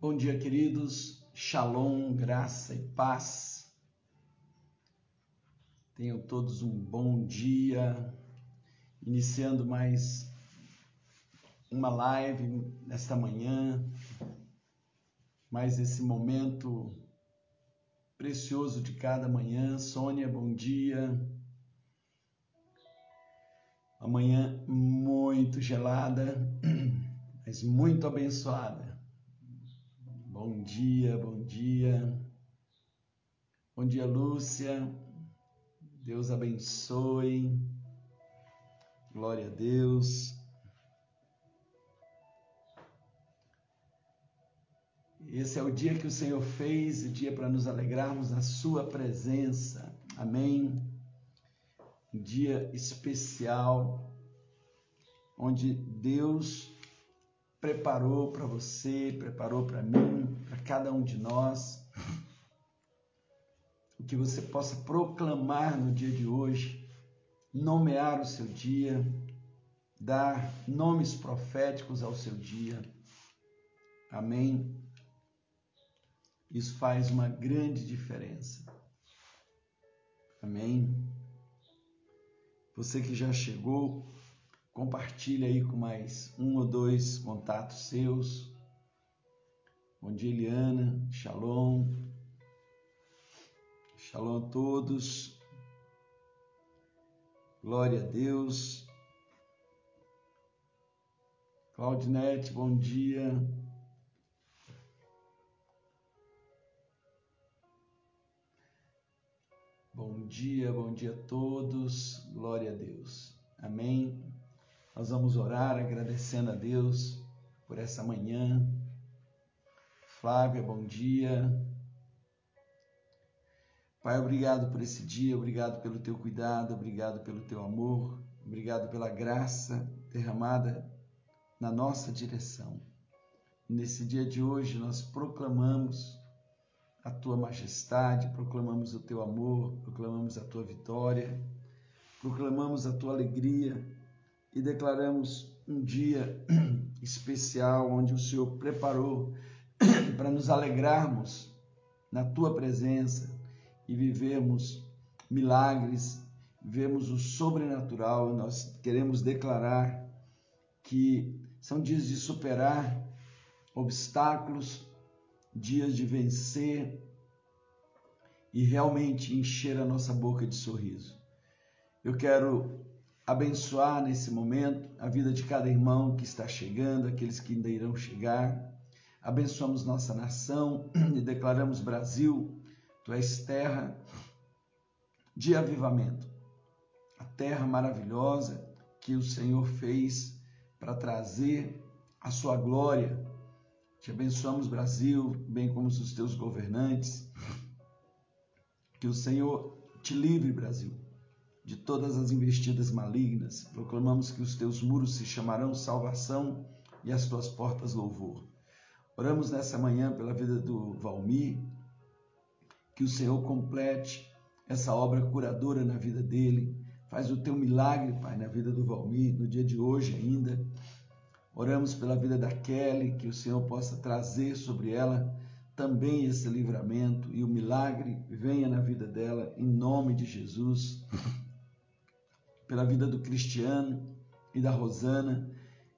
Bom dia, queridos. Shalom, graça e paz. Tenham todos um bom dia. Iniciando mais uma live nesta manhã, mais esse momento precioso de cada manhã. Sônia, bom dia. Amanhã muito gelada, mas muito abençoada. Bom dia, bom dia. Bom dia, Lúcia. Deus abençoe. Glória a Deus. Esse é o dia que o Senhor fez, o dia para nos alegrarmos na Sua presença. Amém. Um dia especial, onde Deus preparou para você, preparou para mim, para cada um de nós. O que você possa proclamar no dia de hoje, nomear o seu dia, dar nomes proféticos ao seu dia. Amém? Isso faz uma grande diferença. Amém? Você que já chegou, Compartilhe aí com mais um ou dois contatos seus. Bom dia, Eliana. Shalom. Shalom a todos. Glória a Deus. Claudinete, bom dia. Bom dia, bom dia a todos. Glória a Deus. Amém. Nós vamos orar agradecendo a Deus por essa manhã. Flávia, bom dia. Pai, obrigado por esse dia, obrigado pelo teu cuidado, obrigado pelo teu amor, obrigado pela graça derramada na nossa direção. Nesse dia de hoje nós proclamamos a tua majestade, proclamamos o teu amor, proclamamos a tua vitória, proclamamos a tua alegria e declaramos um dia especial onde o Senhor preparou para nos alegrarmos na tua presença e vivermos milagres, vemos o sobrenatural. Nós queremos declarar que são dias de superar obstáculos, dias de vencer e realmente encher a nossa boca de sorriso. Eu quero abençoar nesse momento a vida de cada irmão que está chegando, aqueles que ainda irão chegar. Abençoamos nossa nação e declaramos Brasil, tu és terra de avivamento, a terra maravilhosa que o Senhor fez para trazer a sua glória. Te abençoamos, Brasil, bem como os teus governantes. Que o Senhor te livre, Brasil de todas as investidas malignas. Proclamamos que os teus muros se chamarão salvação e as tuas portas louvor. Oramos nessa manhã pela vida do Valmir, que o Senhor complete essa obra curadora na vida dele. Faz o teu milagre, Pai, na vida do Valmir, no dia de hoje ainda. Oramos pela vida da Kelly, que o Senhor possa trazer sobre ela também esse livramento e o milagre venha na vida dela, em nome de Jesus pela vida do Cristiano e da Rosana,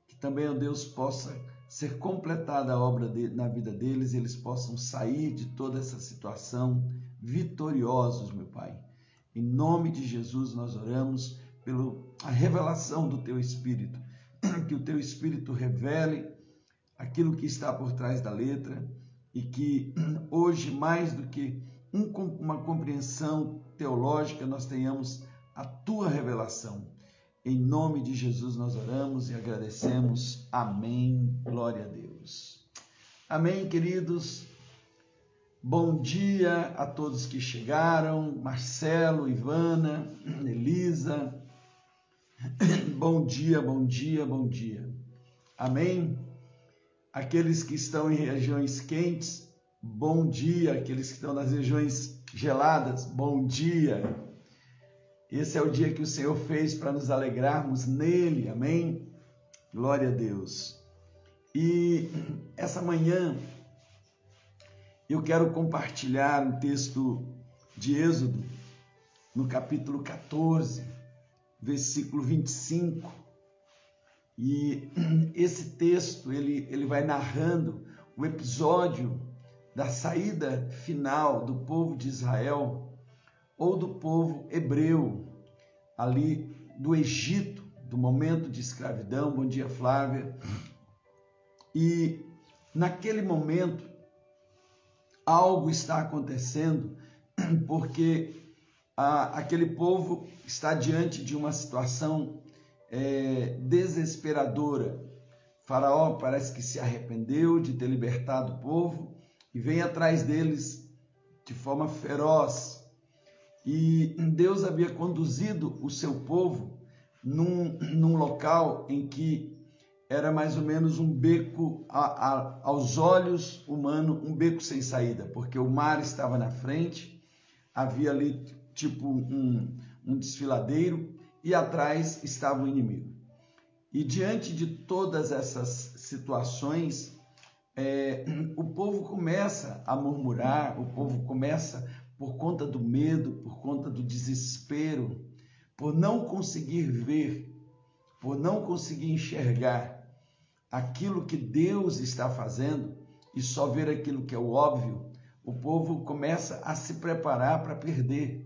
que também, ó Deus, possa ser completada a obra de, na vida deles, eles possam sair de toda essa situação vitoriosos, meu Pai. Em nome de Jesus nós oramos pela revelação do Teu Espírito, que o Teu Espírito revele aquilo que está por trás da letra e que hoje, mais do que um, uma compreensão teológica, nós tenhamos a tua revelação. Em nome de Jesus nós oramos e agradecemos. Amém. Glória a Deus. Amém, queridos. Bom dia a todos que chegaram, Marcelo, Ivana, Elisa. Bom dia, bom dia, bom dia. Amém. Aqueles que estão em regiões quentes, bom dia. Aqueles que estão nas regiões geladas, bom dia. Esse é o dia que o Senhor fez para nos alegrarmos nele, amém? Glória a Deus. E essa manhã Eu quero compartilhar um texto de Êxodo, no capítulo 14, versículo 25. E esse texto, ele, ele vai narrando o episódio da saída final do povo de Israel ou do povo hebreu ali do Egito, do momento de escravidão. Bom dia, Flávia. E naquele momento algo está acontecendo porque a, aquele povo está diante de uma situação é, desesperadora. Faraó parece que se arrependeu de ter libertado o povo e vem atrás deles de forma feroz. E Deus havia conduzido o seu povo num, num local em que era mais ou menos um beco a, a, aos olhos humanos, um beco sem saída, porque o mar estava na frente, havia ali tipo um, um desfiladeiro e atrás estava o inimigo. E diante de todas essas situações, é, o povo começa a murmurar, o povo começa, por conta do medo, por conta do desespero, por não conseguir ver, por não conseguir enxergar aquilo que Deus está fazendo e só ver aquilo que é o óbvio, o povo começa a se preparar para perder.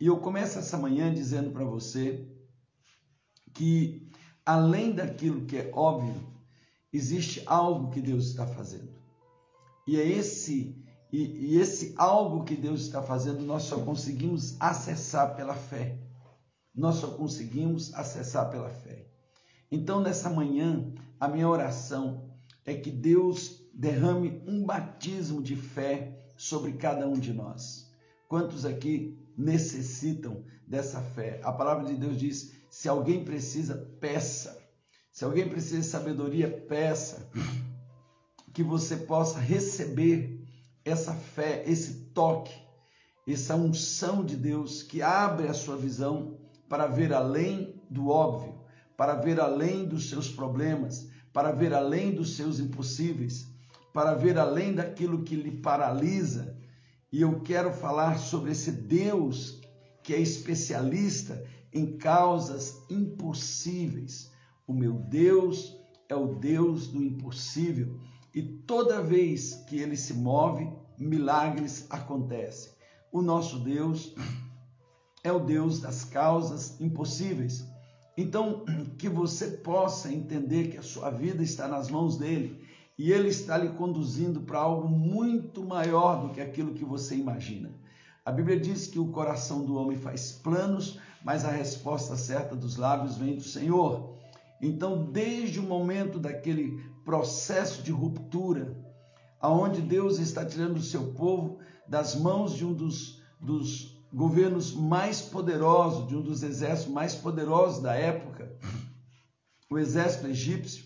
E eu começo essa manhã dizendo para você que além daquilo que é óbvio, existe algo que Deus está fazendo. E é esse e, e esse algo que Deus está fazendo nós só conseguimos acessar pela fé. Nós só conseguimos acessar pela fé. Então nessa manhã a minha oração é que Deus derrame um batismo de fé sobre cada um de nós. Quantos aqui necessitam dessa fé? A palavra de Deus diz: se alguém precisa, peça. Se alguém precisa de sabedoria, peça. Que você possa receber essa fé, esse toque, essa unção de Deus que abre a sua visão para ver além do óbvio, para ver além dos seus problemas, para ver além dos seus impossíveis, para ver além daquilo que lhe paralisa. E eu quero falar sobre esse Deus que é especialista em causas impossíveis. O meu Deus é o Deus do impossível. E toda vez que ele se move, milagres acontecem. O nosso Deus é o Deus das causas impossíveis. Então, que você possa entender que a sua vida está nas mãos dele e ele está lhe conduzindo para algo muito maior do que aquilo que você imagina. A Bíblia diz que o coração do homem faz planos, mas a resposta certa dos lábios vem do Senhor. Então, desde o momento daquele processo de ruptura, aonde Deus está tirando o seu povo das mãos de um dos, dos governos mais poderosos, de um dos exércitos mais poderosos da época, o exército egípcio.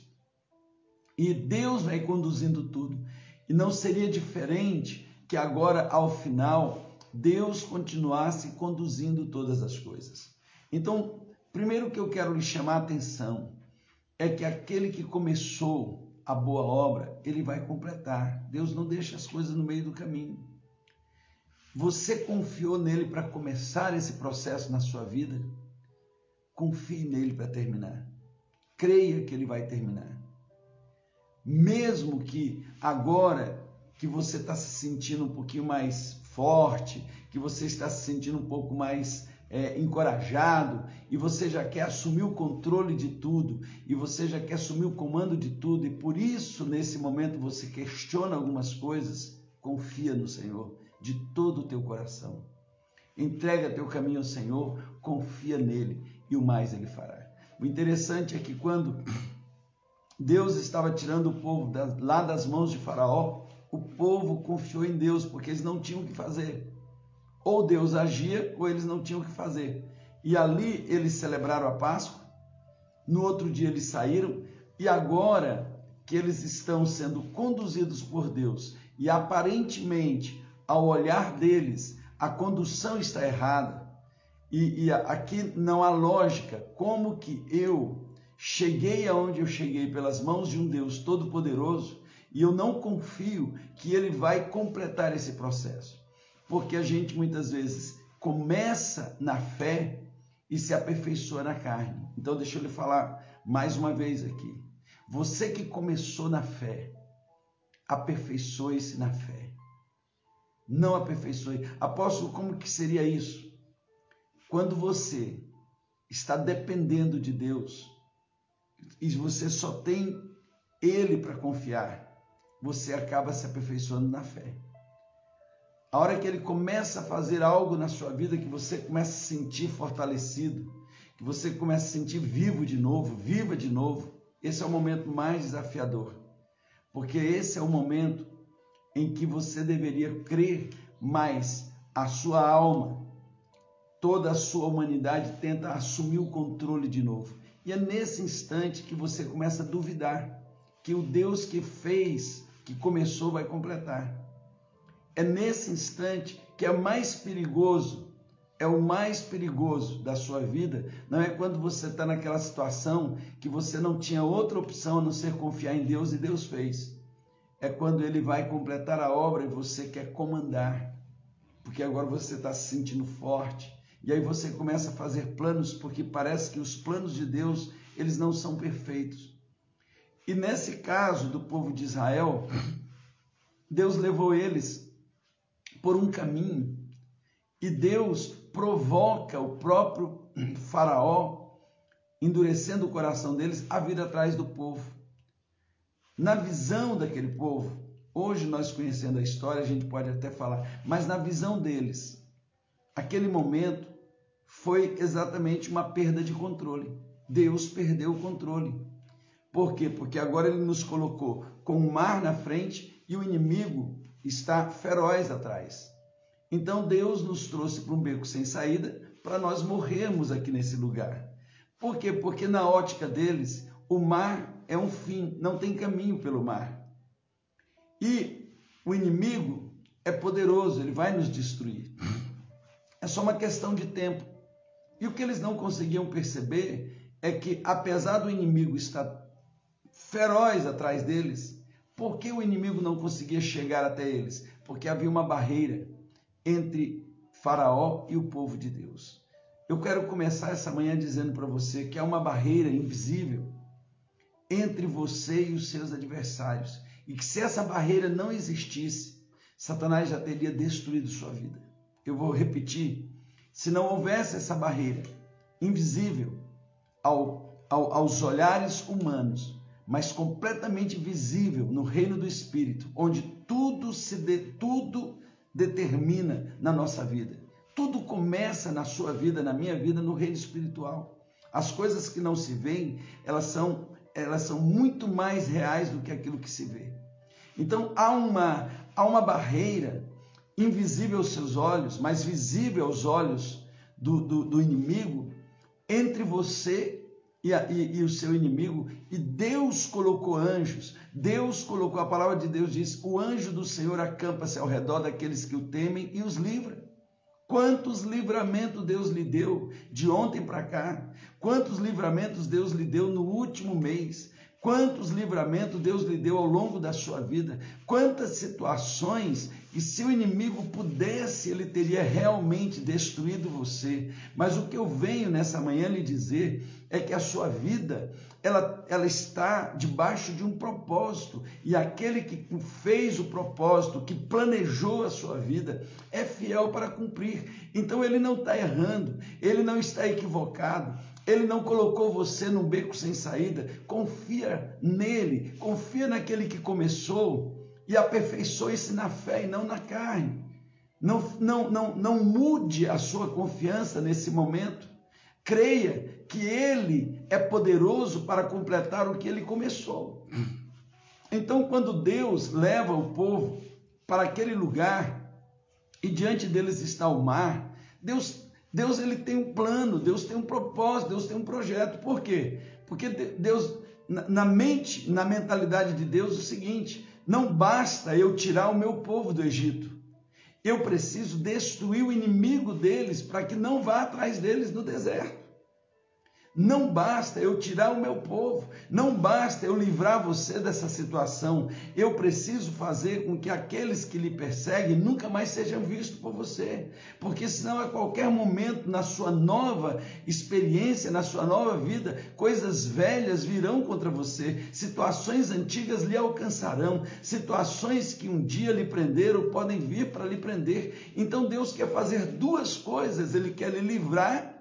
E Deus vai conduzindo tudo. E não seria diferente que agora, ao final, Deus continuasse conduzindo todas as coisas. Então, primeiro que eu quero lhe chamar a atenção é que aquele que começou a boa obra, ele vai completar. Deus não deixa as coisas no meio do caminho. Você confiou nele para começar esse processo na sua vida? Confie nele para terminar. Creia que ele vai terminar. Mesmo que agora que você está se sentindo um pouquinho mais forte, que você está se sentindo um pouco mais é, encorajado e você já quer assumir o controle de tudo e você já quer assumir o comando de tudo e por isso nesse momento você questiona algumas coisas, confia no Senhor de todo o teu coração. Entrega teu caminho ao Senhor, confia nele e o mais ele fará. O interessante é que quando Deus estava tirando o povo lá das mãos de Faraó, o povo confiou em Deus, porque eles não tinham o que fazer. Ou Deus agia, ou eles não tinham o que fazer. E ali eles celebraram a Páscoa, no outro dia eles saíram, e agora que eles estão sendo conduzidos por Deus, e aparentemente ao olhar deles, a condução está errada. E, e aqui não há lógica. Como que eu cheguei aonde eu cheguei pelas mãos de um Deus todo-poderoso E eu não confio que ele vai completar esse processo. Porque a gente muitas vezes começa na fé e se aperfeiçoa na carne. Então, deixa eu lhe falar mais uma vez aqui. Você que começou na fé, aperfeiçoe-se na fé. Não aperfeiçoe. Apóstolo, como que seria isso? Quando você está dependendo de Deus e você só tem Ele para confiar, você acaba se aperfeiçoando na fé. A hora que Ele começa a fazer algo na sua vida que você começa a se sentir fortalecido, que você começa a se sentir vivo de novo, viva de novo, esse é o momento mais desafiador, porque esse é o momento em que você deveria crer mais a sua alma, toda a sua humanidade tenta assumir o controle de novo. E é nesse instante que você começa a duvidar que o Deus que fez, que começou, vai completar. É nesse instante que é mais perigoso é o mais perigoso da sua vida, não é quando você está naquela situação que você não tinha outra opção a não ser confiar em Deus e Deus fez. É quando ele vai completar a obra e você quer comandar, porque agora você está se sentindo forte. E aí você começa a fazer planos, porque parece que os planos de Deus, eles não são perfeitos. E nesse caso do povo de Israel, Deus levou eles por um caminho e Deus provoca o próprio Faraó, endurecendo o coração deles, a vir atrás do povo. Na visão daquele povo, hoje nós conhecendo a história, a gente pode até falar, mas na visão deles, aquele momento foi exatamente uma perda de controle. Deus perdeu o controle. Por quê? Porque agora ele nos colocou com o mar na frente e o inimigo está feroz atrás. Então Deus nos trouxe para um beco sem saída para nós morrermos aqui nesse lugar. Por quê? Porque na ótica deles, o mar é um fim, não tem caminho pelo mar. E o inimigo é poderoso, ele vai nos destruir. É só uma questão de tempo. E o que eles não conseguiam perceber é que, apesar do inimigo estar feroz atrás deles, por que o inimigo não conseguia chegar até eles? Porque havia uma barreira entre Faraó e o povo de Deus. Eu quero começar essa manhã dizendo para você que há uma barreira invisível entre você e os seus adversários e que se essa barreira não existisse, Satanás já teria destruído sua vida. Eu vou repetir: se não houvesse essa barreira invisível ao, ao, aos olhares humanos, mas completamente visível no reino do Espírito, onde tudo se de, tudo determina na nossa vida. Tudo começa na sua vida, na minha vida, no reino espiritual. As coisas que não se veem, elas são, elas são muito mais reais do que aquilo que se vê. Então há uma, há uma barreira invisível aos seus olhos, mas visível aos olhos do, do, do inimigo, entre você e, e, e, o seu inimigo, e Deus colocou anjos, Deus colocou, a palavra de Deus diz: o anjo do Senhor acampa-se ao redor daqueles que o temem e os livra. Quantos livramentos Deus lhe deu de ontem para cá? Quantos livramentos Deus lhe deu no último mês? Quantos livramentos Deus lhe deu ao longo da sua vida? Quantas situações e se o inimigo pudesse, ele teria realmente destruído você. Mas o que eu venho nessa manhã lhe dizer é que a sua vida, ela, ela está debaixo de um propósito. E aquele que fez o propósito, que planejou a sua vida, é fiel para cumprir. Então ele não está errando, ele não está equivocado. Ele não colocou você num beco sem saída. Confia nele, confia naquele que começou e aperfeiçoe-se na fé e não na carne. Não, não, não, não mude a sua confiança nesse momento. Creia que Ele é poderoso para completar o que Ele começou. Então, quando Deus leva o povo para aquele lugar e diante deles está o mar, Deus Deus ele tem um plano, Deus tem um propósito, Deus tem um projeto. Por quê? Porque Deus, na mente, na mentalidade de Deus, é o seguinte: não basta eu tirar o meu povo do Egito. Eu preciso destruir o inimigo deles para que não vá atrás deles no deserto. Não basta eu tirar o meu povo, não basta eu livrar você dessa situação. Eu preciso fazer com que aqueles que lhe perseguem nunca mais sejam vistos por você, porque senão a qualquer momento na sua nova experiência, na sua nova vida, coisas velhas virão contra você, situações antigas lhe alcançarão, situações que um dia lhe prenderam podem vir para lhe prender. Então Deus quer fazer duas coisas, ele quer lhe livrar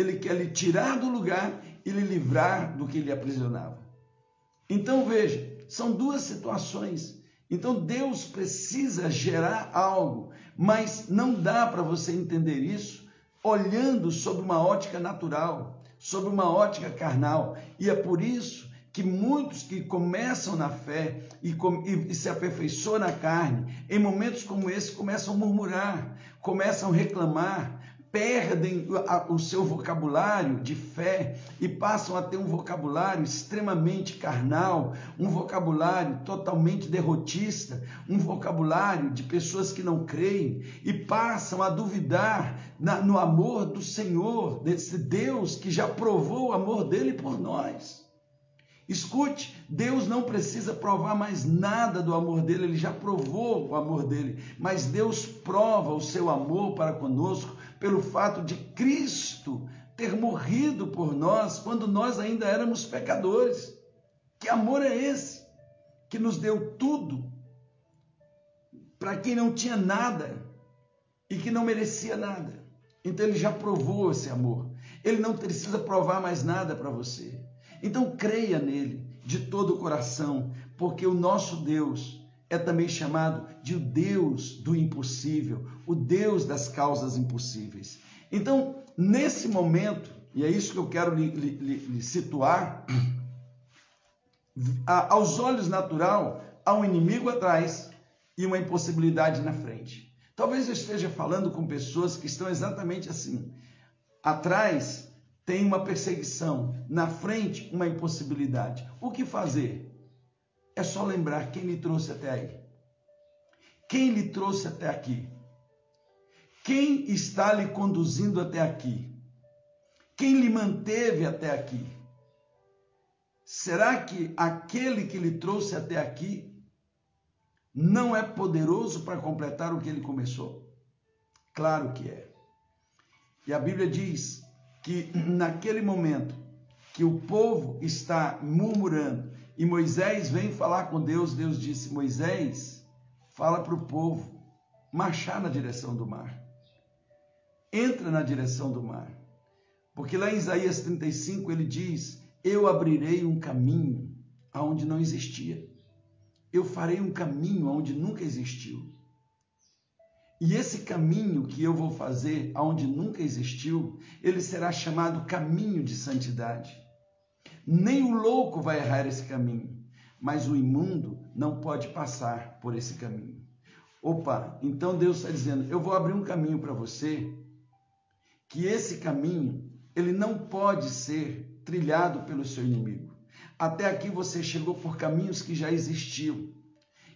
ele quer lhe tirar do lugar e lhe livrar do que lhe aprisionava. Então veja, são duas situações. Então Deus precisa gerar algo, mas não dá para você entender isso olhando sob uma ótica natural, sob uma ótica carnal. E é por isso que muitos que começam na fé e, e, se aperfeiçoam na carne, em momentos como esse, começam a murmurar, começam a reclamar, perdem o seu vocabulário de fé e passam a ter um vocabulário extremamente carnal, um vocabulário totalmente derrotista, um vocabulário de pessoas que não creem e passam a duvidar no amor do Senhor, desse Deus que já provou o amor dele por nós. Escute, Deus não precisa provar mais nada do amor dele, ele já provou o amor dele, mas Deus prova o seu amor para conosco pelo fato de Cristo ter morrido por nós quando nós ainda éramos pecadores. Que amor é esse? Que nos deu tudo para quem não tinha nada e que não merecia nada. Então ele já provou esse amor. Ele não precisa provar mais nada para você. Então creia nele de todo o coração, porque o nosso Deus é também chamado de o Deus do impossível, o Deus das causas impossíveis. Então, nesse momento, e é isso que eu quero lhe, lhe, lhe situar, aos olhos natural, há um inimigo atrás e uma impossibilidade na frente. Talvez eu esteja falando com pessoas que estão exatamente assim. Atrás tem uma perseguição, na frente uma impossibilidade. O que fazer? É só lembrar quem lhe trouxe até aí. Quem lhe trouxe até aqui? Quem está lhe conduzindo até aqui? Quem lhe manteve até aqui? Será que aquele que lhe trouxe até aqui não é poderoso para completar o que ele começou? Claro que é. E a Bíblia diz que naquele momento que o povo está murmurando, e Moisés vem falar com Deus. Deus disse: Moisés, fala para o povo marchar na direção do mar. Entra na direção do mar. Porque lá em Isaías 35 ele diz: Eu abrirei um caminho aonde não existia. Eu farei um caminho aonde nunca existiu. E esse caminho que eu vou fazer aonde nunca existiu, ele será chamado caminho de santidade. Nem o louco vai errar esse caminho, mas o imundo não pode passar por esse caminho. Opa, então Deus está dizendo: eu vou abrir um caminho para você, que esse caminho ele não pode ser trilhado pelo seu inimigo. Até aqui você chegou por caminhos que já existiam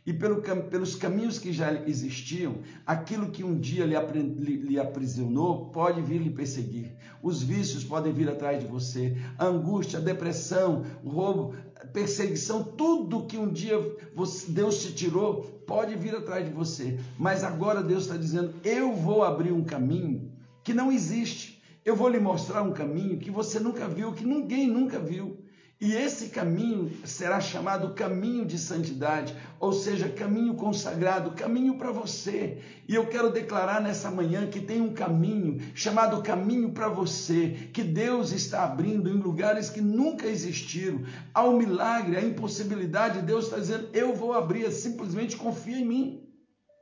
e pelo, pelos caminhos que já existiam, aquilo que um dia lhe, lhe, lhe, aprisionou pode vir lhe perseguir. Os vícios podem vir atrás de você, a angústia, a depressão, o roubo, perseguição, tudo que um dia você, Deus te tirou pode vir atrás de você. Mas agora Deus está dizendo: eu vou abrir um caminho que não existe. Eu vou lhe mostrar um caminho que você nunca viu, que ninguém nunca viu. E esse caminho será chamado caminho de santidade, ou seja, caminho consagrado, caminho para você. E eu quero declarar nessa manhã que tem um caminho chamado caminho para você, que Deus está abrindo em lugares que nunca existiram. Ao milagre, a impossibilidade, Deus está dizendo: eu vou abrir, simplesmente confia em mim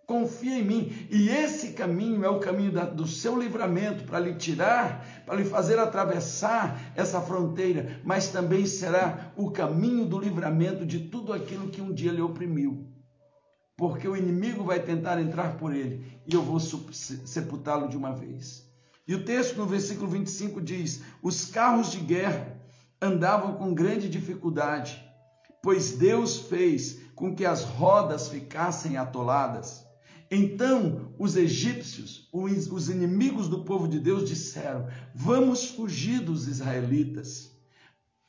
confia em mim. E esse caminho é o caminho da, do seu livramento para lhe tirar, para lhe fazer atravessar essa fronteira, mas também será o caminho do livramento de tudo aquilo que um dia lhe oprimiu. Porque o inimigo vai tentar entrar por ele e eu vou sepultá-lo de uma vez. E o texto no versículo 25 diz: Os carros de guerra andavam com grande dificuldade, pois Deus fez com que as rodas ficassem atoladas Então os egípcios, os inimigos do povo de Deus, disseram: Vamos fugir dos israelitas,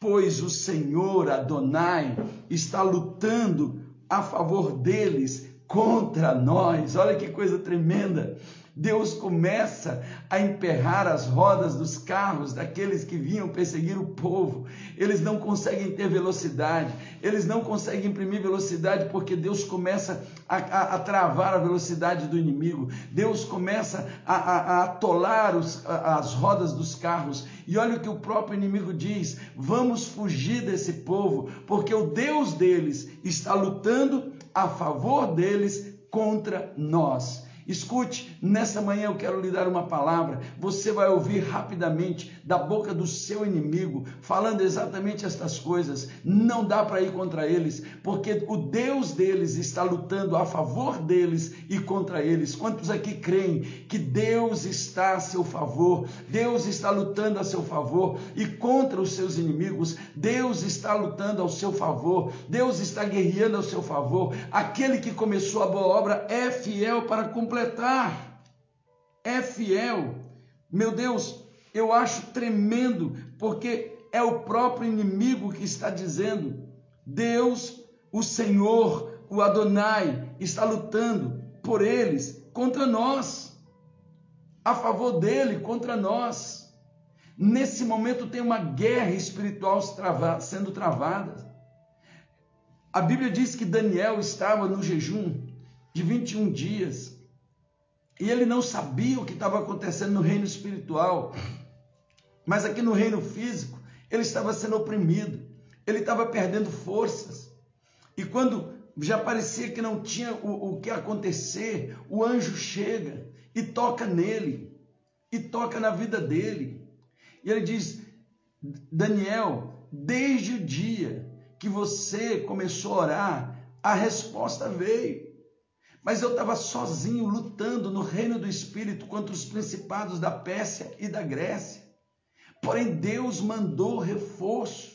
pois o Senhor Adonai está lutando a favor deles contra nós. Olha que coisa tremenda. Deus começa a emperrar as rodas dos carros daqueles que vinham perseguir o povo. Eles não conseguem ter velocidade, eles não conseguem imprimir velocidade porque Deus começa a, a, a travar a velocidade do inimigo. Deus começa a, a atolar os, as rodas dos carros. E olha o que o próprio inimigo diz: vamos fugir desse povo, porque o Deus deles está lutando a favor deles contra nós. Escute, nessa manhã eu quero lhe dar uma palavra. Você vai ouvir rapidamente da boca do seu inimigo, falando exatamente estas coisas. Não dá para ir contra eles, porque o Deus deles está lutando a favor deles e contra eles. Quantos aqui creem que Deus está a seu favor? Deus está lutando a seu favor e contra os seus inimigos. Deus está lutando ao seu favor. Deus está guerreando ao seu favor. Aquele que começou a boa obra é fiel para completar. É fiel. Meu Deus, eu acho tremendo, porque é o próprio inimigo que está dizendo: Deus, o Senhor, o Adonai, está lutando por eles contra nós, a favor dele contra nós. Nesse momento tem uma guerra espiritual sendo travada. A Bíblia diz que Daniel estava no jejum de 21 dias e ele não sabia o que estava acontecendo no reino espiritual. Mas aqui no reino físico, ele estava sendo oprimido, ele estava perdendo forças. E quando já parecia que não tinha o, o que acontecer, o anjo chega e toca nele, e toca na vida dele. E ele diz: Daniel, desde o dia que você começou a orar, a resposta veio. Mas eu estava sozinho lutando no reino do Espírito contra os principados da Pérsia e da Grécia. Porém, Deus mandou reforço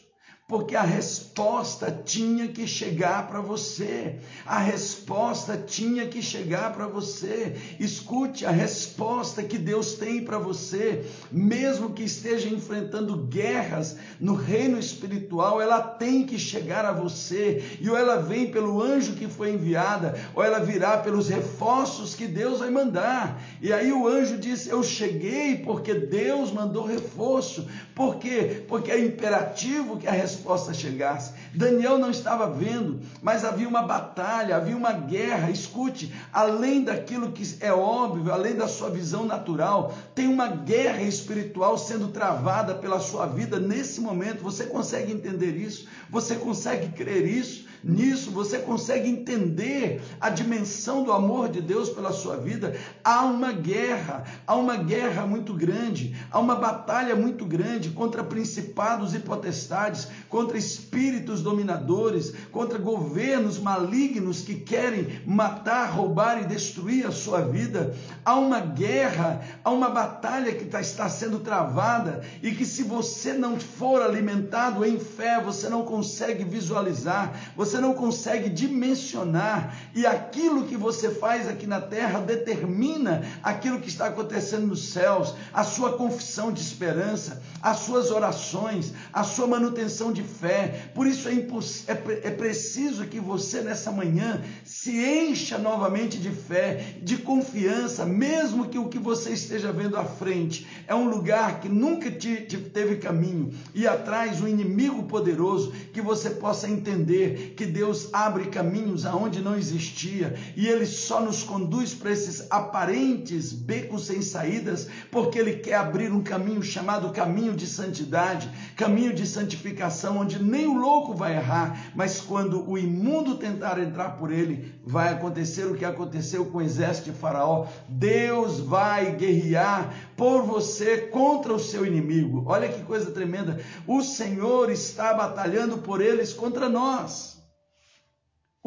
porque a resposta tinha que chegar para você. A resposta tinha que chegar para você. Escute a resposta que Deus tem para você, mesmo que esteja enfrentando guerras no reino espiritual, ela tem que chegar a você. E ou ela vem pelo anjo que foi enviada, ou ela virá pelos reforços que Deus vai mandar. E aí o anjo disse: "Eu cheguei porque Deus mandou reforço". Por quê? Porque é imperativo que a resposta resposta chegasse. Daniel não estava vendo, mas havia uma batalha, havia uma guerra. Escute, além daquilo que é óbvio, além da sua visão natural, tem uma guerra espiritual sendo travada pela sua vida nesse momento. Você consegue entender isso? Você consegue crer isso? Nisso, você consegue entender a dimensão do amor de Deus pela sua vida. Há uma guerra, há uma guerra muito grande, há uma batalha muito grande contra principados e potestades, contra espíritos dominadores, contra governos malignos que querem matar, roubar e destruir a sua vida. Há uma guerra, há uma batalha que tá, está sendo travada e que se você não for alimentado em fé, você não consegue visualizar, você você não consegue dimensionar, e aquilo que você faz aqui na terra determina aquilo que está acontecendo nos céus, a sua confissão de esperança, as suas orações, a sua manutenção de fé. Por isso é, é, é preciso que você nessa manhã se encha novamente de fé, de confiança, mesmo que o que você esteja vendo à frente é um lugar que nunca te, te teve caminho e atrás um inimigo poderoso, que você possa entender que Deus abre caminhos aonde não existia e Ele só nos conduz para esses aparentes becos sem saídas, porque Ele quer abrir um caminho chamado caminho de santidade, caminho de santificação, onde nem o louco vai errar, mas quando o imundo tentar entrar por ele, vai acontecer o que aconteceu com o exército de Faraó. Deus vai guerrear por você contra o seu inimigo. Olha que coisa tremenda. O Senhor está batalhando por eles contra nós.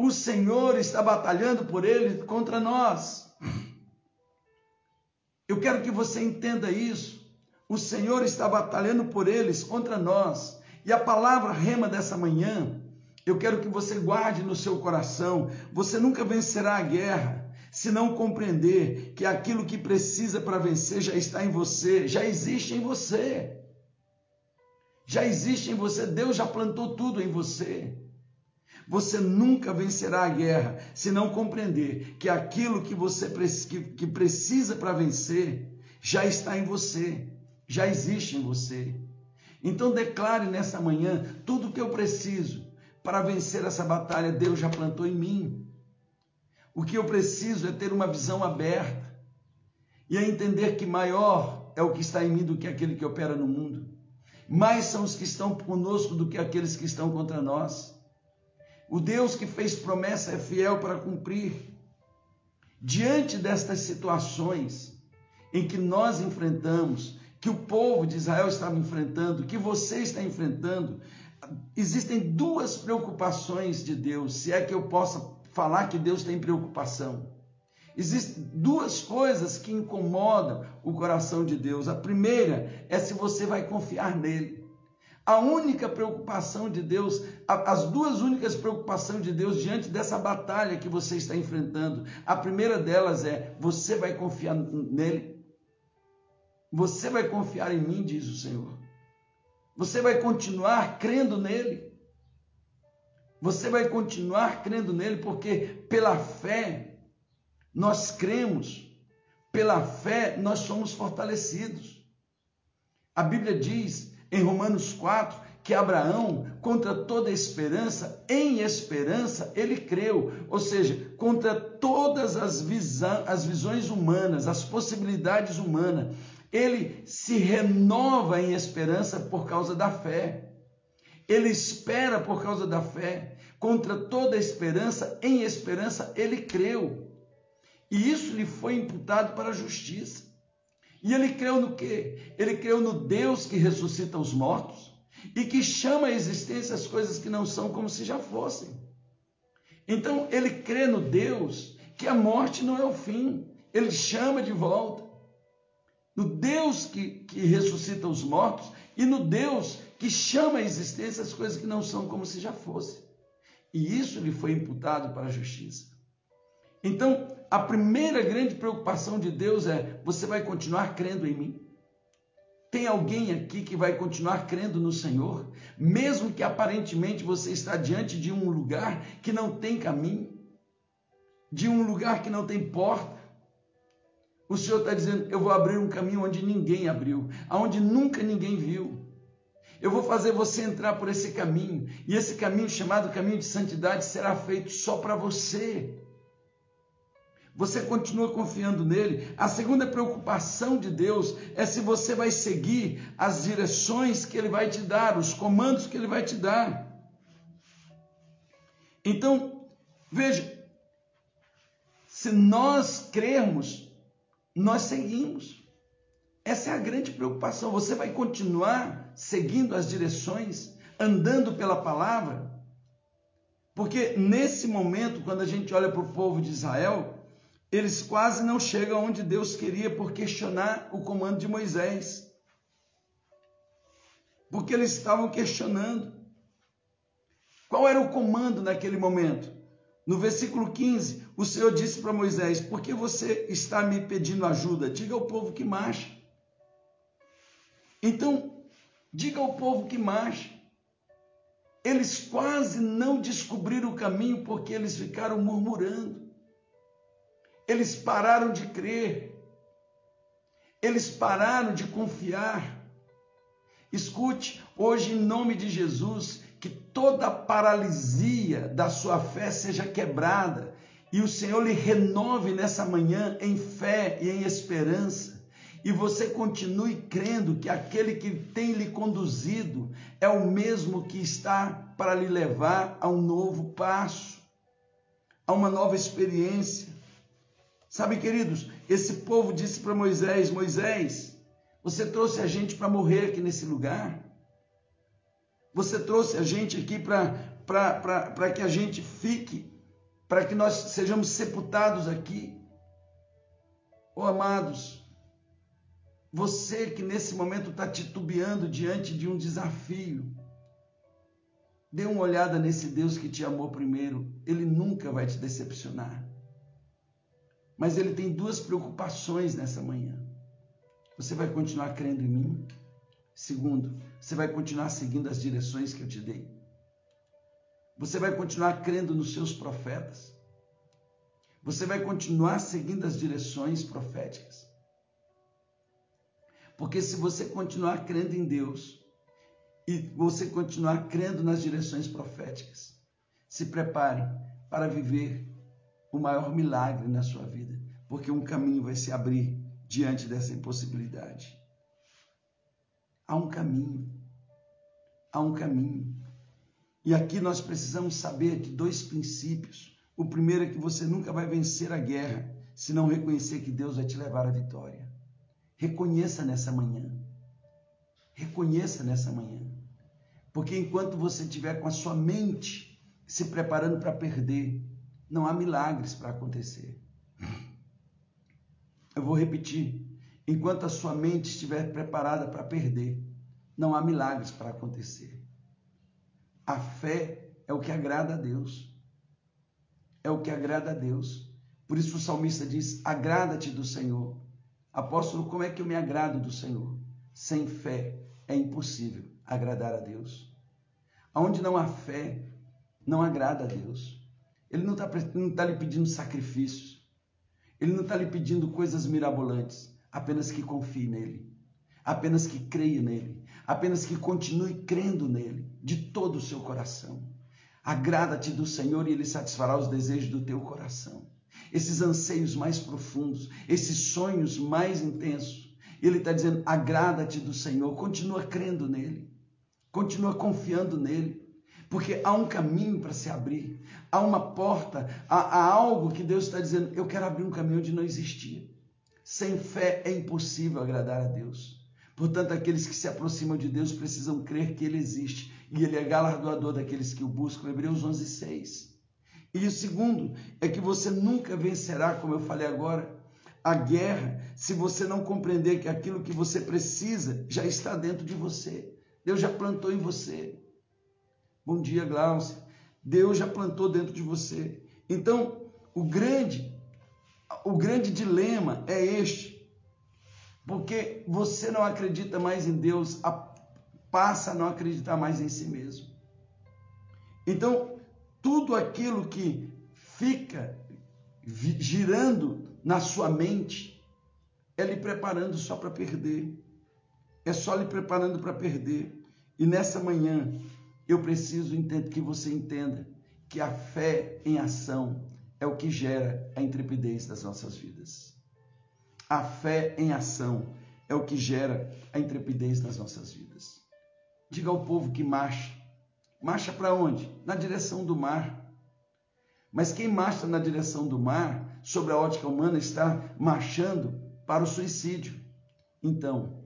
O Senhor está batalhando por eles contra nós. Eu quero que você entenda isso. O Senhor está batalhando por eles contra nós. E a palavra rema dessa manhã, eu quero que você guarde no seu coração. Você nunca vencerá a guerra se não compreender que aquilo que precisa para vencer já está em você, já existe em você. Já existe em você, Deus já plantou tudo em você. Você nunca vencerá a guerra se não compreender que aquilo que você que, precisa para vencer já está em você, já existe em você. Então declare nessa manhã tudo o que eu preciso para vencer essa batalha, Deus já plantou em mim. O que eu preciso é ter uma visão aberta e é entender que maior é o que está em mim do que aquele que opera no mundo. Mais são os que estão conosco do que aqueles que estão contra nós. O Deus que fez promessa é fiel para cumprir. Diante destas situações em que nós enfrentamos, que o povo de Israel estava enfrentando, que você está enfrentando, existem duas preocupações de Deus, se é que eu possa falar que Deus tem preocupação. Existem duas coisas que incomodam o coração de Deus. A primeira é se você vai confiar nele. A única preocupação de Deus, as duas únicas preocupações de Deus diante dessa batalha que você está enfrentando, a primeira delas é: você vai confiar nele? Você vai confiar em mim, diz o Senhor. Você vai continuar crendo nele. Você vai continuar crendo nele, porque pela fé nós cremos, pela fé nós somos fortalecidos. A Bíblia diz em Romanos 4 que Abraão, contra toda esperança, em esperança, ele creu. Ou seja, contra todas as, visão, as visões humanas, as possibilidades humanas, ele se renova em esperança por causa da fé. Ele espera por causa da fé. Contra toda esperança, em esperança, ele creu. E isso lhe foi imputado para a justiça. E ele creu no quê? Ele creu no Deus que ressuscita os mortos e que chama à existência as coisas que não são como se já fossem. Então, ele crê no Deus que a morte não é o fim, ele chama de volta. No Deus que, que ressuscita os mortos e no Deus que chama à existência as coisas que não são como se já fossem. E isso lhe foi imputado para a justiça. Então, a primeira grande preocupação de Deus é: você vai continuar crendo em mim? Tem alguém aqui que vai continuar crendo no Senhor, mesmo que aparentemente você está diante de um lugar que não tem caminho, de um lugar que não tem porta? O Senhor está dizendo: eu vou abrir um caminho onde ninguém abriu, aonde nunca ninguém viu. Eu vou fazer você entrar por esse caminho. E esse caminho chamado caminho de santidade será feito só para você. Você continua confiando nele. A segunda preocupação de Deus é se você vai seguir as direções que ele vai te dar, os comandos que ele vai te dar. Então, veja, se nós crermos, nós seguimos. Essa é a grande preocupação. Você vai continuar seguindo as direções, andando pela palavra? Porque nesse momento, quando a gente olha para o povo de Israel, eles quase não chegam onde Deus queria por questionar o comando de Moisés. Porque eles estavam questionando. Qual era o comando naquele momento? No versículo 15, o Senhor disse para Moisés: Por que você está me pedindo ajuda? Diga ao povo que marche. Então, diga ao povo que marche. Eles quase não descobriram o caminho porque eles ficaram murmurando. Eles pararam de crer. Eles pararam de confiar. Escute, hoje, em nome de Jesus, que toda paralisia da sua fé seja quebrada e o Senhor lhe renove nessa manhã em fé e em esperança e você continue crendo que aquele que tem lhe conduzido é o mesmo que está para lhe levar a um novo passo, a uma nova experiência. Sabe, queridos, esse povo disse para Moisés: Moisés, você trouxe a gente para morrer aqui nesse lugar. Você trouxe a gente aqui para que a gente fique, para que nós sejamos sepultados aqui. Oh, amados, você que nesse momento está titubeando diante de um desafio, dê uma olhada nesse Deus que te amou primeiro. Ele nunca vai te decepcionar. Mas ele tem duas preocupações nessa manhã. Você vai continuar crendo em mim? Segundo, você vai continuar seguindo as direções que eu te dei? Você vai continuar crendo nos seus profetas? Você vai continuar seguindo as direções proféticas? Porque se você continuar crendo em Deus e você continuar crendo nas direções proféticas, se prepare para viver o maior milagre na sua vida, porque um caminho vai se abrir diante dessa impossibilidade. Há um caminho. Há um caminho. E aqui nós precisamos saber de dois princípios. O primeiro é que você nunca vai vencer a guerra se não reconhecer que Deus vai te levar à vitória. Reconheça nessa manhã. Reconheça nessa manhã. Porque enquanto você estiver com a sua mente se preparando para perder, não há milagres para acontecer. Eu vou repetir. Enquanto a sua mente estiver preparada para perder, não há milagres para acontecer. A fé é o que agrada a Deus. É o que agrada a Deus. Por isso o salmista diz: Agrada-te do Senhor Apóstolo, como é que eu me agrado do Senhor? Sem fé é impossível agradar a Deus. Onde não há fé, não agrada a Deus. Ele não está tá lhe pedindo sacrifícios. Ele não está lhe pedindo coisas mirabolantes. Apenas que confie nele. Apenas que creia nele. Apenas que continue crendo nele de todo o seu coração. Agrada-te do Senhor e ele satisfará os desejos do teu coração esses anseios mais profundos, esses sonhos mais intensos. Ele está dizendo: agrada-te do Senhor, continua crendo nele, continua confiando nele, porque há um caminho para se abrir, há uma porta, há, há algo que Deus está dizendo: eu quero abrir um caminho onde não existia. Sem fé é impossível agradar a Deus. Portanto, aqueles que se aproximam de Deus precisam crer que Ele existe e Ele é galardoador daqueles que o buscam. Hebreus 11, 6. E o segundo é que você nunca vencerá, como eu falei agora, a guerra se você não compreender que aquilo que você precisa já está dentro de você. Deus já plantou em você. Bom dia, Glaucia. Deus já plantou dentro de você. Então, o grande o grande dilema é este. Porque você não acredita mais em Deus, passa a não acreditar mais em si mesmo. Então, tudo aquilo que fica girando na sua mente é lhe preparando só para perder. É só lhe preparando para perder. E nessa manhã eu preciso que você entenda que a fé em ação é o que gera a intrepidez das nossas vidas. A fé em ação é o que gera a intrepidez das nossas vidas. Diga ao povo que marche Marcha para onde? Na direção do mar. Mas quem marcha na direção do mar, sobre a ótica humana, está marchando para o suicídio. Então,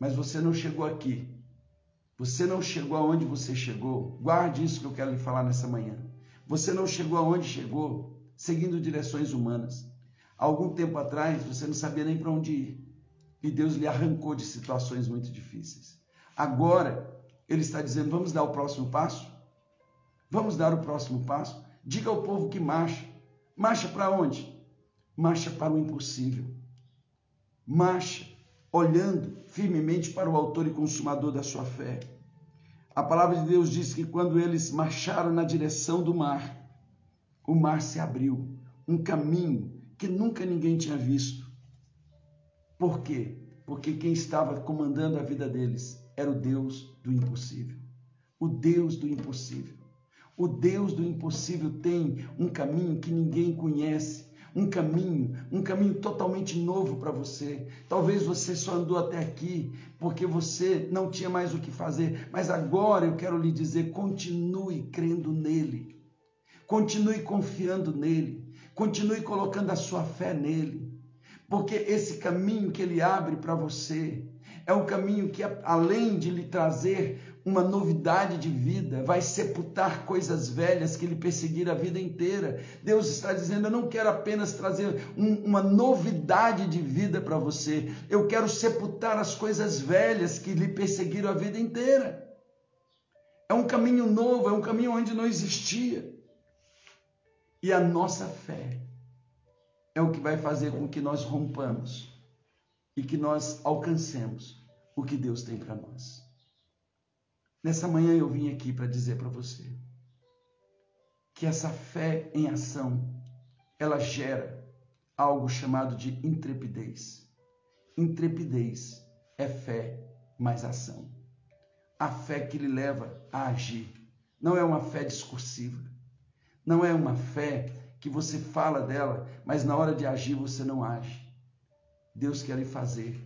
mas você não chegou aqui. Você não chegou aonde você chegou. Guarde isso que eu quero lhe falar nessa manhã. Você não chegou aonde chegou seguindo direções humanas. algum tempo atrás você não sabia nem para onde ir. E Deus lhe arrancou de situações muito difíceis. Agora ele está dizendo: vamos dar o próximo passo? Vamos dar o próximo passo? Diga ao povo que marcha. Marcha para onde? Marcha para o impossível. Marcha olhando firmemente para o autor e consumador da sua fé. A palavra de Deus diz que quando eles marcharam na direção do mar, o mar se abriu, um caminho que nunca ninguém tinha visto. Por quê? Porque quem estava comandando a vida deles era o Deus do impossível. O Deus do impossível. O Deus do impossível tem um caminho que ninguém conhece, um caminho, um caminho totalmente novo para você. Talvez você só andou até aqui porque você não tinha mais o que fazer, mas agora eu quero lhe dizer: continue crendo nele, continue confiando nele, continue colocando a sua fé nele, porque esse caminho que ele abre para você, é um caminho que, além de lhe trazer uma novidade de vida, vai sepultar coisas velhas que lhe perseguiram a vida inteira. Deus está dizendo: Eu não quero apenas trazer um, uma novidade de vida para você, eu quero sepultar as coisas velhas que lhe perseguiram a vida inteira. É um caminho novo, é um caminho onde não existia. E a nossa fé é o que vai fazer com que nós rompamos e que nós alcancemos o que Deus tem para nós. Nessa manhã eu vim aqui para dizer para você que essa fé em ação, ela gera algo chamado de intrepidez. Intrepidez é fé mais ação. A fé que lhe leva a agir. Não é uma fé discursiva. Não é uma fé que você fala dela, mas na hora de agir você não age. Deus quer lhe fazer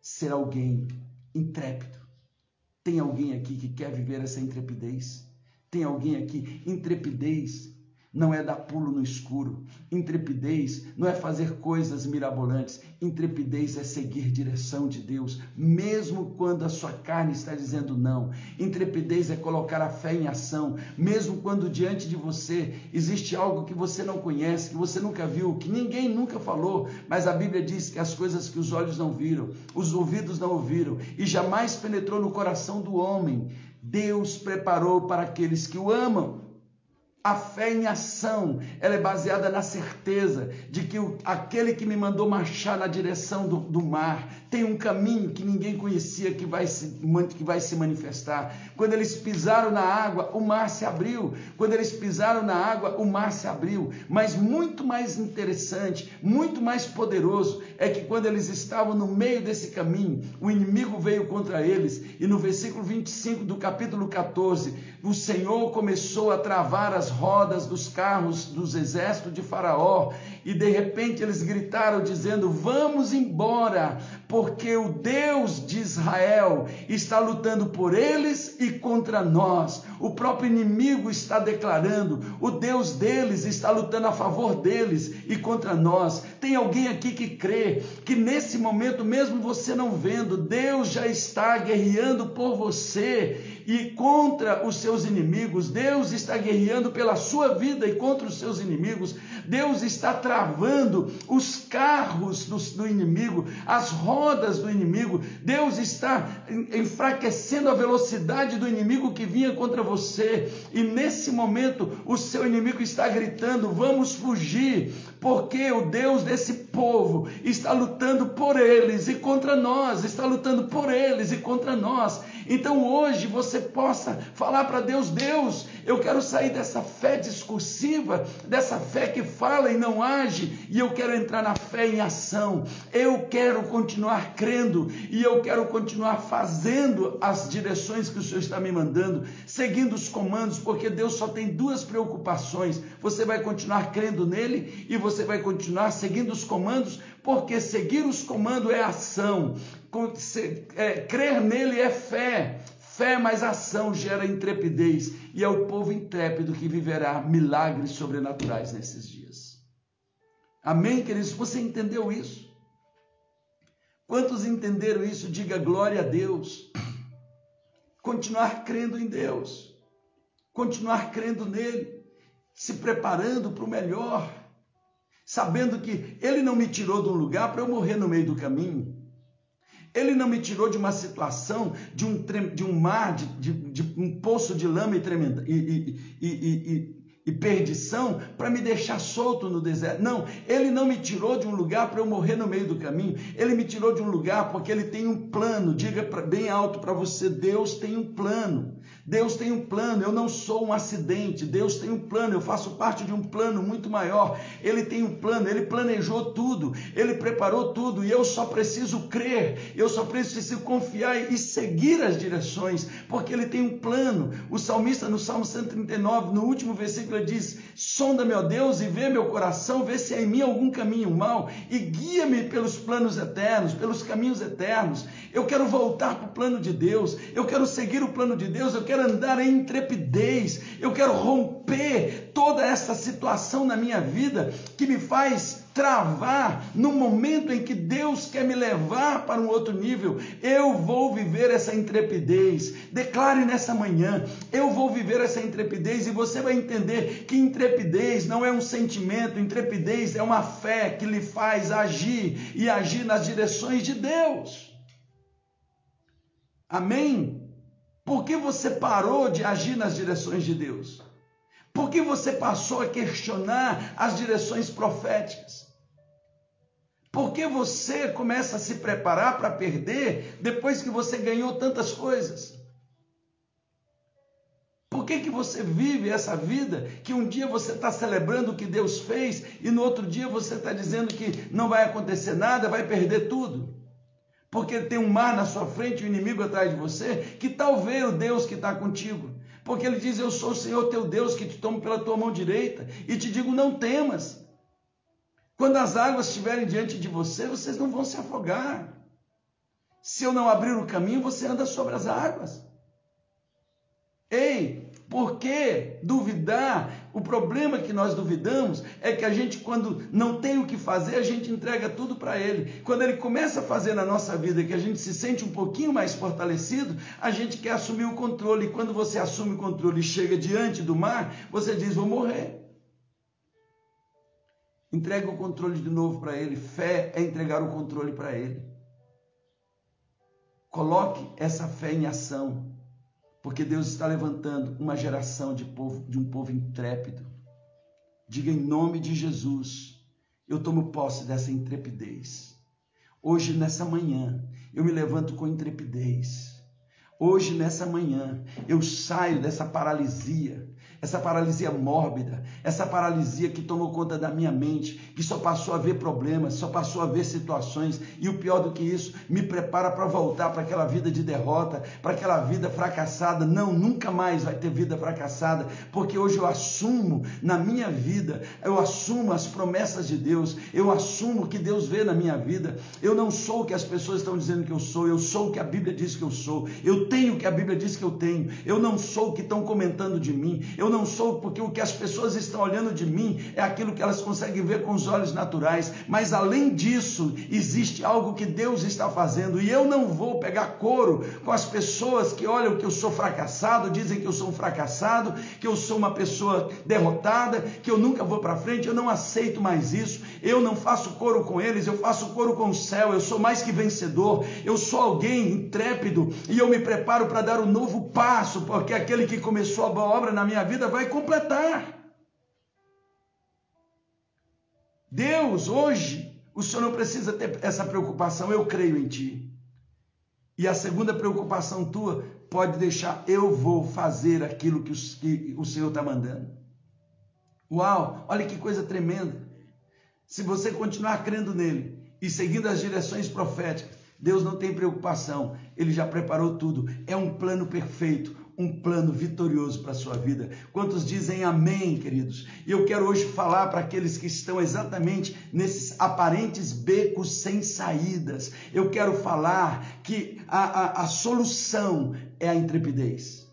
ser alguém intrépido. Tem alguém aqui que quer viver essa intrepidez? Tem alguém aqui? Intrepidez não é dar pulo no escuro. Intrepidez não é fazer coisas mirabolantes. Intrepidez é seguir direção de Deus, mesmo quando a sua carne está dizendo não. Intrepidez é colocar a fé em ação, mesmo quando diante de você existe algo que você não conhece, que você nunca viu, que ninguém nunca falou, mas a Bíblia diz que as coisas que os olhos não viram, os ouvidos não ouviram e jamais penetrou no coração do homem, Deus preparou para aqueles que o amam. A fé em ação, ela é baseada na certeza de que o, aquele que me mandou marchar na direção do, do, mar tem um caminho que ninguém conhecia que vai, se, que vai se manifestar. Quando eles pisaram na água, o mar se abriu. Quando eles pisaram na água, o mar se abriu. Mas muito mais interessante, muito mais poderoso é que quando eles estavam no meio desse caminho, o inimigo veio contra eles. E no versículo 25 do capítulo 14, o Senhor começou a travar as rodas dos carros dos exércitos de Faraó, e de repente eles gritaram dizendo: "Vamos embora, porque o Deus de Israel está lutando por eles e contra nós. O próprio inimigo está declarando: o Deus deles está lutando a favor deles e contra nós. Tem alguém aqui que crê que nesse momento, mesmo você não vendo, Deus já está guerreando por você e contra os seus inimigos. Deus está guerreando pela sua vida e contra os seus inimigos. Deus está travando os carros do, do inimigo, as rodas do inimigo. Deus está enfraquecendo a velocidade do inimigo que vinha contra você. E nesse momento, o seu inimigo está gritando: vamos fugir, porque o Deus desse povo está lutando por eles e contra nós, está lutando por eles e contra nós. Então hoje você possa falar para Deus: Deus, eu quero sair dessa fé discursiva, dessa fé que fala e não age, e eu quero entrar na fé em ação. Eu quero continuar crendo e eu quero continuar fazendo as direções que o Senhor está me mandando, seguindo os comandos, porque Deus só tem duas preocupações: você vai continuar crendo nele e você vai continuar seguindo os comandos, porque seguir os comandos é ação, é, crer nele é fé. Fé mais ação gera intrepidez, e é o povo intrépido que viverá milagres sobrenaturais nesses dias. Amém, queridos? Você entendeu isso? Quantos entenderam isso? Diga glória a Deus. Continuar crendo em Deus, continuar crendo nele, se preparando para o melhor, sabendo que Ele não me tirou de um lugar para eu morrer no meio do caminho. Ele não me tirou de uma situação, de um, de um mar, de, de, de um poço de lama e, tremenda, e, e, e, e perdição para me deixar solto no deserto. Não, ele não me tirou de um lugar para eu morrer no meio do caminho. Ele me tirou de um lugar porque ele tem um plano. Diga bem alto para você: Deus tem um plano. Deus tem um plano, eu não sou um acidente. Deus tem um plano, eu faço parte de um plano muito maior. Ele tem um plano, ele planejou tudo, ele preparou tudo e eu só preciso crer, eu só preciso confiar e seguir as direções, porque ele tem um plano. O salmista no Salmo 139, no último versículo, ele diz: Sonda, meu Deus, e vê meu coração, vê se há em mim algum caminho mau e guia-me pelos planos eternos, pelos caminhos eternos. Eu quero voltar para o plano de Deus, eu quero seguir o plano de Deus, eu quero andar em intrepidez, eu quero romper toda essa situação na minha vida que me faz travar no momento em que Deus quer me levar para um outro nível. Eu vou viver essa intrepidez. Declare nessa manhã: eu vou viver essa intrepidez e você vai entender que intrepidez não é um sentimento, intrepidez é uma fé que lhe faz agir e agir nas direções de Deus. Amém? Por que você parou de agir nas direções de Deus? Por que você passou a questionar as direções proféticas? Por que você começa a se preparar para perder depois que você ganhou tantas coisas? Por que, que você vive essa vida que um dia você está celebrando o que Deus fez e no outro dia você está dizendo que não vai acontecer nada, vai perder tudo? Porque tem um mar na sua frente, o um inimigo atrás de você, que tal ver o Deus que está contigo? Porque ele diz: Eu sou o Senhor teu Deus que te tomo pela tua mão direita e te digo: Não temas. Quando as águas estiverem diante de você, vocês não vão se afogar. Se eu não abrir o caminho, você anda sobre as águas. Ei, por que duvidar? O problema que nós duvidamos é que a gente, quando não tem o que fazer, a gente entrega tudo para Ele. Quando Ele começa a fazer na nossa vida que a gente se sente um pouquinho mais fortalecido, a gente quer assumir o controle. E quando você assume o controle e chega diante do mar, você diz: Vou morrer. Entrega o controle de novo para Ele. Fé é entregar o controle para Ele. Coloque essa fé em ação. Porque Deus está levantando uma geração de, povo, de um povo intrépido. Diga em nome de Jesus, eu tomo posse dessa intrepidez. Hoje, nessa manhã, eu me levanto com intrepidez. Hoje, nessa manhã, eu saio dessa paralisia, essa paralisia mórbida, essa paralisia que tomou conta da minha mente, que só passou a ver problemas, só passou a ver situações, e o pior do que isso, me prepara para voltar para aquela vida de derrota, para aquela vida fracassada. Não, nunca mais vai ter vida fracassada, porque hoje eu assumo na minha vida, eu assumo as promessas de Deus, eu assumo o que Deus vê na minha vida. Eu não sou o que as pessoas estão dizendo que eu sou, eu sou o que a Bíblia diz que eu sou, eu tenho o que a Bíblia diz que eu tenho, eu não sou o que estão comentando de mim, eu não sou, porque o que as pessoas estão olhando de mim é aquilo que elas conseguem ver com os olhos naturais, mas além disso, existe algo que Deus está fazendo e eu não vou pegar couro com as pessoas que olham que eu sou fracassado, dizem que eu sou um fracassado, que eu sou uma pessoa derrotada, que eu nunca vou para frente, eu não aceito mais isso. Eu não faço coro com eles, eu faço coro com o céu. Eu sou mais que vencedor. Eu sou alguém intrépido e eu me preparo para dar um novo passo, porque aquele que começou a boa obra na minha vida vida vai completar. Deus, hoje, o Senhor não precisa ter essa preocupação, eu creio em Ti. E a segunda preocupação tua pode deixar, eu vou fazer aquilo que o, que o Senhor está mandando. Uau, olha que coisa tremenda. Se você continuar crendo nele e seguindo as direções proféticas, Deus não tem preocupação, ele já preparou tudo. É um plano perfeito, um plano vitorioso para a sua vida. Quantos dizem amém, queridos? E eu quero hoje falar para aqueles que estão exatamente nesses aparentes becos sem saídas. Eu quero falar que a, a, a solução é a intrepidez.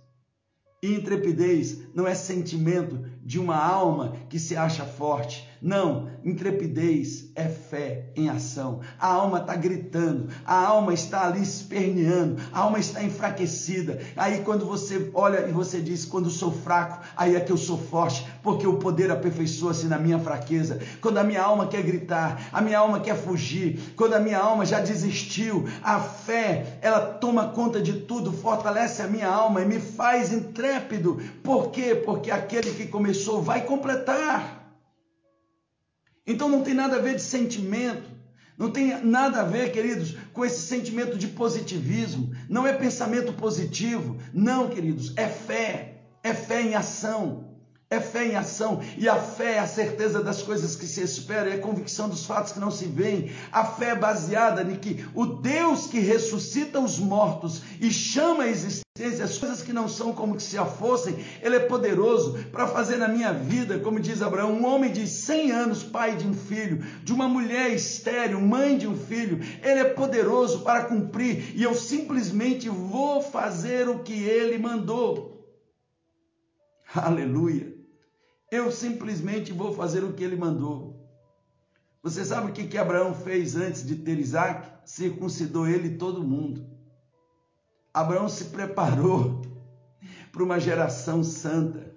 E intrepidez não é sentimento de uma alma que se acha forte. Não, intrepidez é fé em ação. A alma está gritando, a alma está ali esperneando, a alma está enfraquecida. Aí quando você olha e você diz, quando sou fraco, aí é que eu sou forte, porque o poder aperfeiçoa-se na minha fraqueza. Quando a minha alma quer gritar, a minha alma quer fugir, quando a minha alma já desistiu, a fé, ela toma conta de tudo, fortalece a minha alma e me faz intrépido. Por quê? Porque aquele que começou vai completar. Então não tem nada a ver de sentimento, não tem nada a ver, queridos, com esse sentimento de positivismo. Não é pensamento positivo, não, queridos, é fé, é fé em ação. É fé em ação, e a fé é a certeza das coisas que se esperam, é a convicção dos fatos que não se veem. A fé é baseada em que o Deus que ressuscita os mortos e chama a existência as coisas que não são como se já fossem, Ele é poderoso para fazer na minha vida, como diz Abraão, um homem de 100 anos, pai de um filho, de uma mulher estéril, mãe de um filho, Ele é poderoso para cumprir, e eu simplesmente vou fazer o que Ele mandou. Aleluia. Eu simplesmente vou fazer o que ele mandou. Você sabe o que, que Abraão fez antes de ter Isaac? Circuncidou ele e todo mundo. Abraão se preparou para uma geração santa.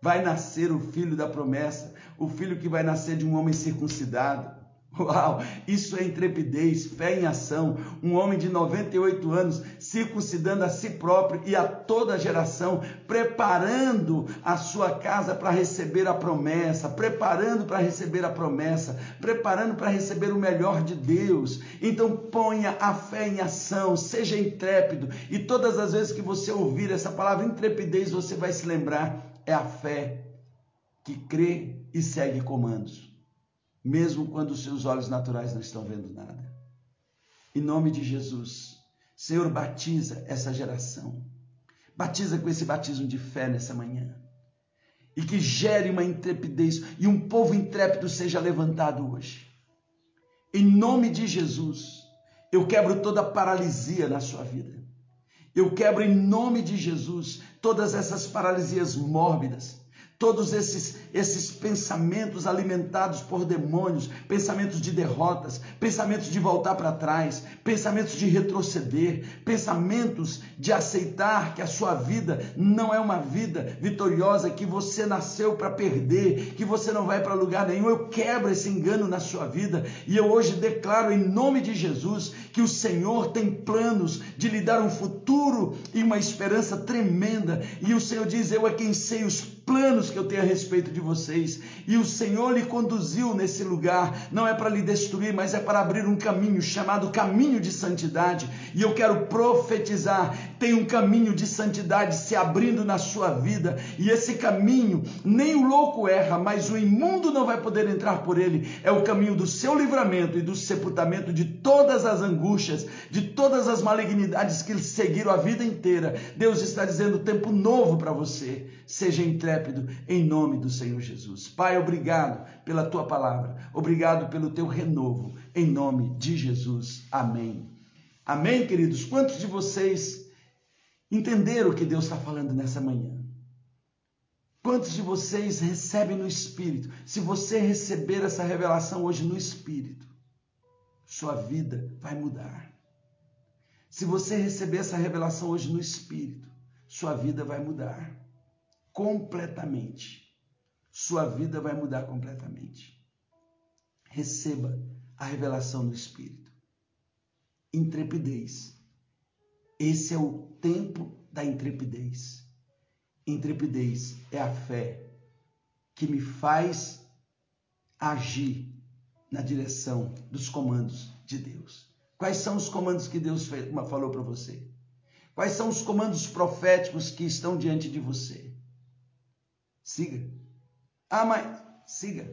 Vai nascer o filho da promessa, o filho que vai nascer de um homem circuncidado. Uau, isso é intrepidez, fé em ação. Um homem de 98 anos circuncidando a si próprio e a toda a geração, preparando a sua casa para receber a promessa, preparando para receber a promessa, preparando para receber o melhor de Deus. Então ponha a fé em ação, seja intrépido e todas as vezes que você ouvir essa palavra intrepidez, você vai se lembrar, é a fé que crê e segue comandos mesmo quando os seus olhos naturais não estão vendo nada. Em nome de Jesus, Senhor, batiza essa geração. Batiza com esse batismo de fé nessa manhã. E que gere uma intrepidez e um povo intrépido seja levantado hoje. Em nome de Jesus, eu quebro toda paralisia na sua vida. Eu quebro em nome de Jesus todas essas paralisias mórbidas todos esses, esses pensamentos alimentados por demônios, pensamentos de derrotas, pensamentos de voltar para trás, pensamentos de retroceder, pensamentos de aceitar que a sua vida não é uma vida vitoriosa, que você nasceu para perder, que você não vai para lugar nenhum. Eu quebro esse engano na sua vida e eu hoje declaro em nome de Jesus que o Senhor tem planos de lhe dar um futuro e uma esperança tremenda. E o Senhor diz: Eu é quem sei os planos que eu tenho a respeito de vocês. E o Senhor lhe conduziu nesse lugar, não é para lhe destruir, mas é para abrir um caminho chamado caminho de santidade. E eu quero profetizar: tem um caminho de santidade se abrindo na sua vida, e esse caminho nem o louco erra, mas o imundo não vai poder entrar por ele. É o caminho do seu livramento e do sepultamento de todas as angústias, de todas as malignidades que seguiram a vida inteira. Deus está dizendo tempo novo para você. Seja intrépido em nome do Senhor Jesus. Pai, obrigado pela tua palavra. Obrigado pelo teu renovo em nome de Jesus. Amém. Amém, queridos. Quantos de vocês entenderam o que Deus está falando nessa manhã? Quantos de vocês recebem no Espírito? Se você receber essa revelação hoje no Espírito, sua vida vai mudar. Se você receber essa revelação hoje no Espírito, sua vida vai mudar completamente. Sua vida vai mudar completamente. Receba a revelação do Espírito. Intrepidez. Esse é o tempo da intrepidez. Intrepidez é a fé que me faz agir na direção dos comandos de Deus. Quais são os comandos que Deus falou para você? Quais são os comandos proféticos que estão diante de você? Siga. Ah, mas siga.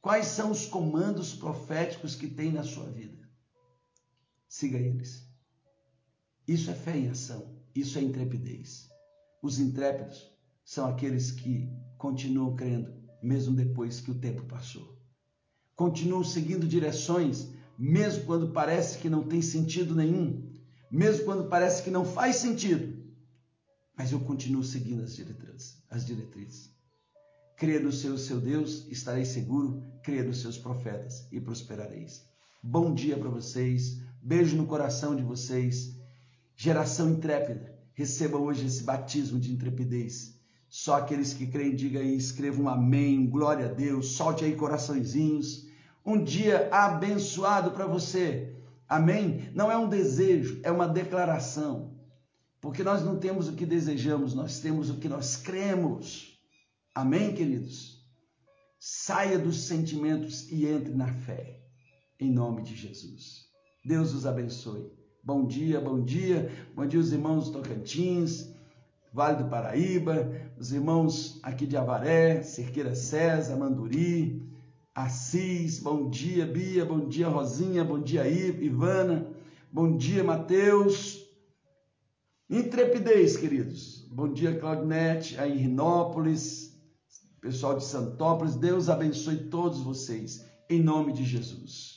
Quais são os comandos proféticos que tem na sua vida? Siga eles. Isso é fé em ação. Isso é intrepidez. Os intrépidos são aqueles que continuam crendo, mesmo depois que o tempo passou. Continuam seguindo direções, mesmo quando parece que não tem sentido nenhum, mesmo quando parece que não faz sentido mas eu continuo seguindo as diretrizes. As diretrizes. Creia no seu, seu Deus, estareis seguro, creia nos seus profetas e prosperareis. Bom dia para vocês, beijo no coração de vocês. Geração intrépida, receba hoje esse batismo de intrepidez. Só aqueles que creem, diga aí, escrevam um amém, glória a Deus, solte aí coraçõezinhos. Um dia abençoado para você. Amém? Não é um desejo, é uma declaração. Porque nós não temos o que desejamos, nós temos o que nós cremos. Amém, queridos? Saia dos sentimentos e entre na fé. Em nome de Jesus. Deus os abençoe. Bom dia, bom dia. Bom dia, os irmãos Tocantins, Vale do Paraíba, os irmãos aqui de Avaré, Cerqueira César, Manduri, Assis. Bom dia, Bia. Bom dia, Rosinha. Bom dia, Ivana. Bom dia, Mateus. Intrepidez, queridos. Bom dia, Claudinete, aí em Rinópolis, pessoal de Santópolis. Deus abençoe todos vocês, em nome de Jesus.